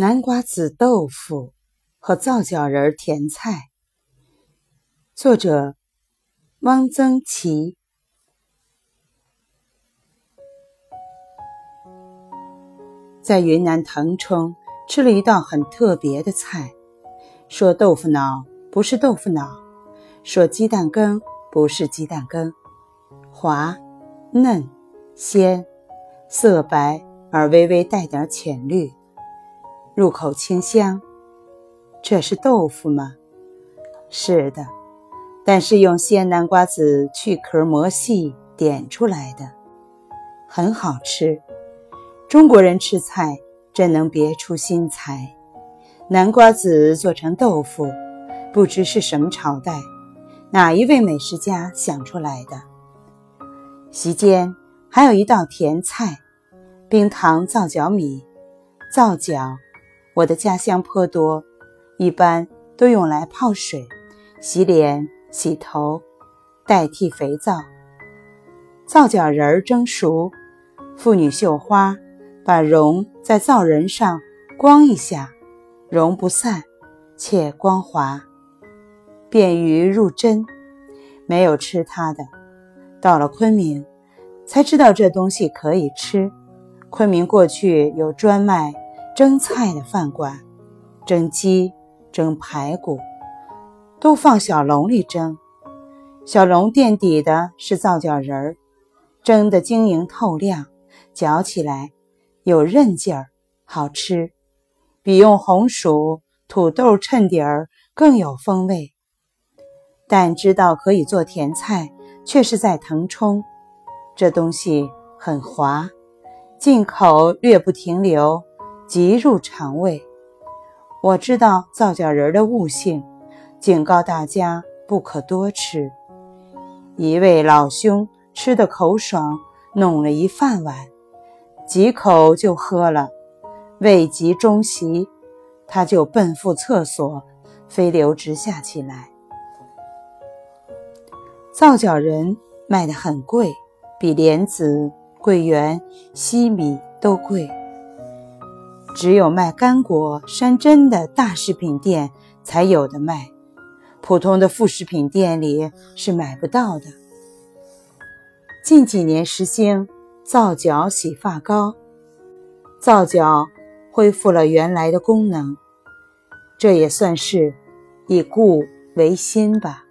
南瓜子豆腐和皂角仁甜菜，作者汪曾祺。在云南腾冲吃了一道很特别的菜，说豆腐脑不是豆腐脑，说鸡蛋羹不是鸡蛋羹，滑、嫩、鲜，色白而微微带点浅绿。入口清香，这是豆腐吗？是的，但是用鲜南瓜子去壳磨细点出来的，很好吃。中国人吃菜真能别出心裁。南瓜子做成豆腐，不知是什么朝代，哪一位美食家想出来的？席间还有一道甜菜——冰糖皂角米，皂角。我的家乡颇多，一般都用来泡水、洗脸、洗头，代替肥皂。皂角仁儿蒸熟，妇女绣花，把绒在皂仁上光一下，绒不散，且光滑，便于入针。没有吃它的，到了昆明，才知道这东西可以吃。昆明过去有专卖。蒸菜的饭馆，蒸鸡、蒸排骨，都放小笼里蒸。小笼垫底的是皂角仁儿，蒸得晶莹透亮，嚼起来有韧劲儿，好吃，比用红薯、土豆衬底儿更有风味。但知道可以做甜菜，却是在腾冲。这东西很滑，进口略不停留。即入肠胃。我知道皂角仁的悟性，警告大家不可多吃。一位老兄吃的口爽，弄了一饭碗，几口就喝了。未及中席，他就奔赴厕所，飞流直下起来。皂角仁卖得很贵，比莲子、桂圆、西米都贵。只有卖干果、山珍的大食品店才有的卖，普通的副食品店里是买不到的。近几年实行皂角洗发膏，皂角恢复了原来的功能，这也算是以故为新吧。